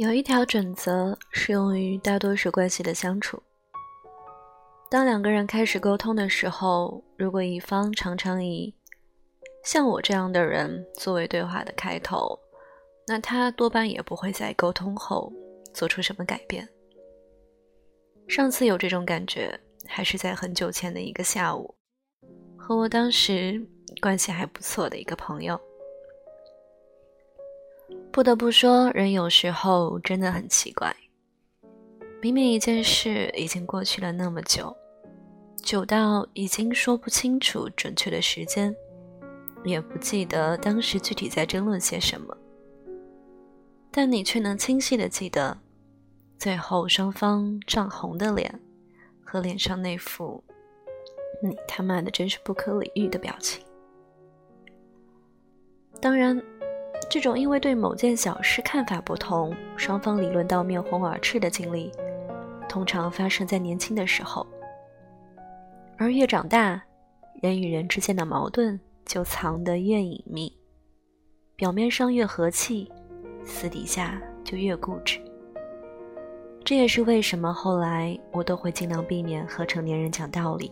有一条准则适用于大多数关系的相处。当两个人开始沟通的时候，如果一方常常以“像我这样的人”作为对话的开头，那他多半也不会在沟通后做出什么改变。上次有这种感觉，还是在很久前的一个下午，和我当时关系还不错的一个朋友。不得不说，人有时候真的很奇怪。明明一件事已经过去了那么久，久到已经说不清楚准确的时间，也不记得当时具体在争论些什么，但你却能清晰的记得，最后双方涨红的脸和脸上那副“你他妈的真是不可理喻”的表情。当然。这种因为对某件小事看法不同，双方理论到面红耳赤的经历，通常发生在年轻的时候。而越长大，人与人之间的矛盾就藏得越隐秘，表面上越和气，私底下就越固执。这也是为什么后来我都会尽量避免和成年人讲道理。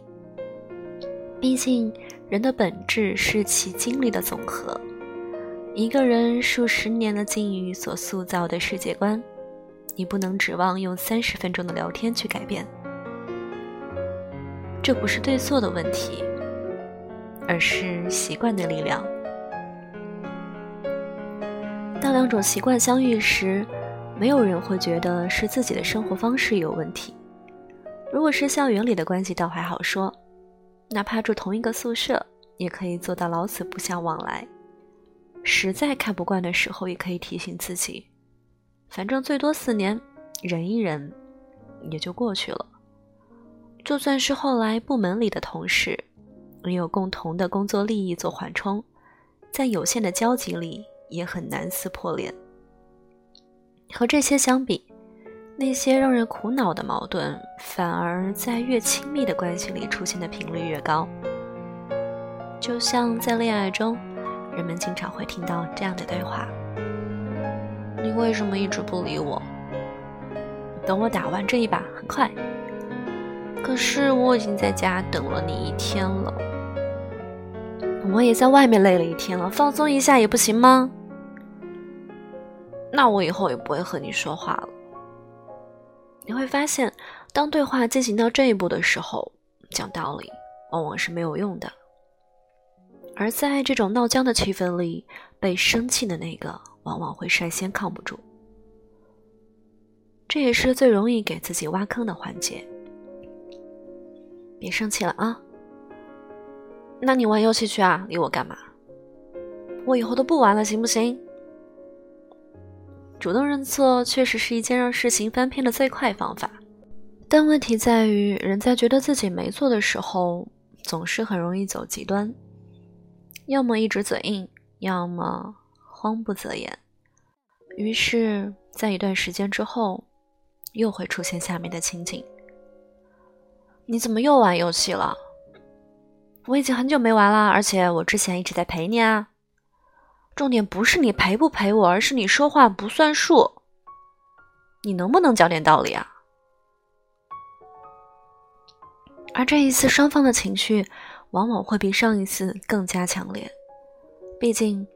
毕竟，人的本质是其经历的总和。一个人数十年的境遇所塑造的世界观，你不能指望用三十分钟的聊天去改变。这不是对错的问题，而是习惯的力量。当两种习惯相遇时，没有人会觉得是自己的生活方式有问题。如果是校园里的关系，倒还好说，哪怕住同一个宿舍，也可以做到老死不相往来。实在看不惯的时候，也可以提醒自己，反正最多四年，忍一忍，也就过去了。就算是后来部门里的同事，没有共同的工作利益做缓冲，在有限的交集里，也很难撕破脸。和这些相比，那些让人苦恼的矛盾，反而在越亲密的关系里出现的频率越高。就像在恋爱中。人们经常会听到这样的对话：“你为什么一直不理我？等我打完这一把，很快。可是我已经在家等了你一天了，我也在外面累了一天了，放松一下也不行吗？那我以后也不会和你说话了。”你会发现，当对话进行到这一步的时候，讲道理往往是没有用的。而在这种闹僵的气氛里，被生气的那个往往会率先抗不住，这也是最容易给自己挖坑的环节。别生气了啊！那你玩游戏去啊，理我干嘛？我以后都不玩了，行不行？主动认错确实是一件让事情翻篇的最快方法，但问题在于，人在觉得自己没错的时候，总是很容易走极端。要么一直嘴硬，要么慌不择言。于是，在一段时间之后，又会出现下面的情景：你怎么又玩游戏了？我已经很久没玩了，而且我之前一直在陪你啊。重点不是你陪不陪我，而是你说话不算数。你能不能讲点道理啊？而这一次，双方的情绪。往往会比上一次更加强烈。毕竟，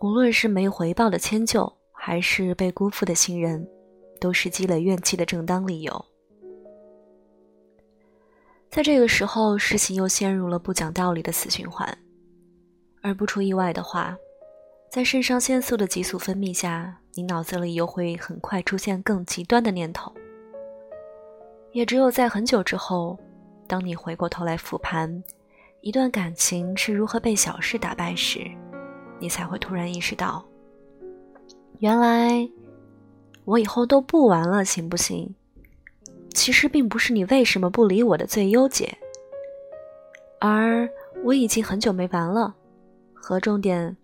无论是没回报的迁就，还是被辜负的信任，都是积累怨气的正当理由。在这个时候，事情又陷入了不讲道理的死循环。而不出意外的话，在肾上腺素的急速分泌下，你脑子里又会很快出现更极端的念头。也只有在很久之后，当你回过头来复盘。一段感情是如何被小事打败时，你才会突然意识到，原来我以后都不玩了，行不行？其实并不是你为什么不理我的最优解，而我已经很久没玩了，和重点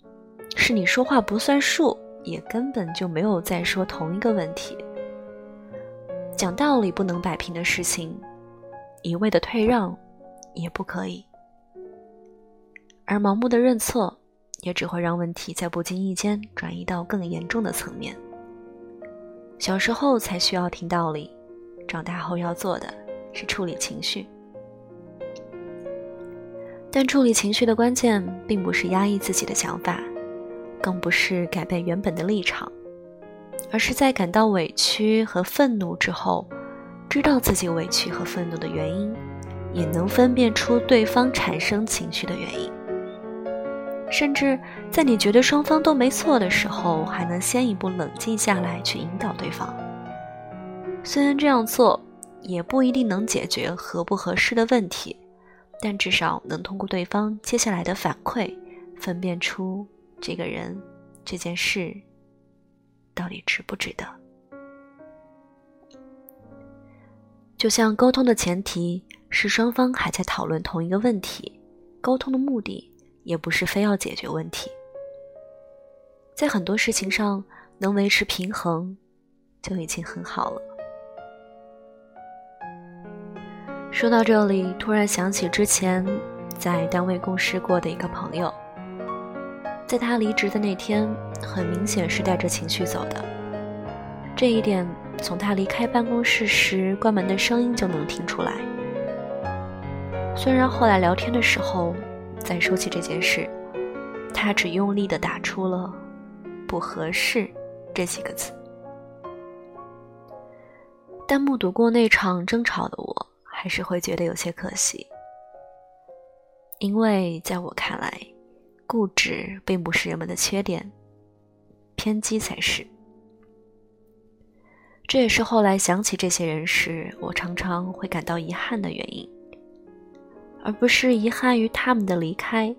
是你说话不算数，也根本就没有在说同一个问题。讲道理不能摆平的事情，一味的退让也不可以。而盲目的认错，也只会让问题在不经意间转移到更严重的层面。小时候才需要听道理，长大后要做的是处理情绪。但处理情绪的关键，并不是压抑自己的想法，更不是改变原本的立场，而是在感到委屈和愤怒之后，知道自己委屈和愤怒的原因，也能分辨出对方产生情绪的原因。甚至在你觉得双方都没错的时候，还能先一步冷静下来去引导对方。虽然这样做也不一定能解决合不合适的问题，但至少能通过对方接下来的反馈，分辨出这个人、这件事到底值不值得。就像沟通的前提是双方还在讨论同一个问题，沟通的目的。也不是非要解决问题，在很多事情上能维持平衡，就已经很好了。说到这里，突然想起之前在单位共事过的一个朋友，在他离职的那天，很明显是带着情绪走的。这一点从他离开办公室时关门的声音就能听出来。虽然后来聊天的时候。再说起这件事，他只用力的打出了“不合适”这几个字。但目睹过那场争吵的我，还是会觉得有些可惜，因为在我看来，固执并不是人们的缺点，偏激才是。这也是后来想起这些人时，我常常会感到遗憾的原因。而不是遗憾于他们的离开，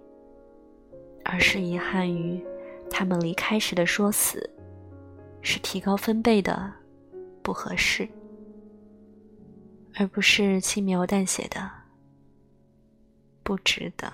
而是遗憾于他们离开时的说辞，是提高分贝的不合适，而不是轻描淡写的不值得。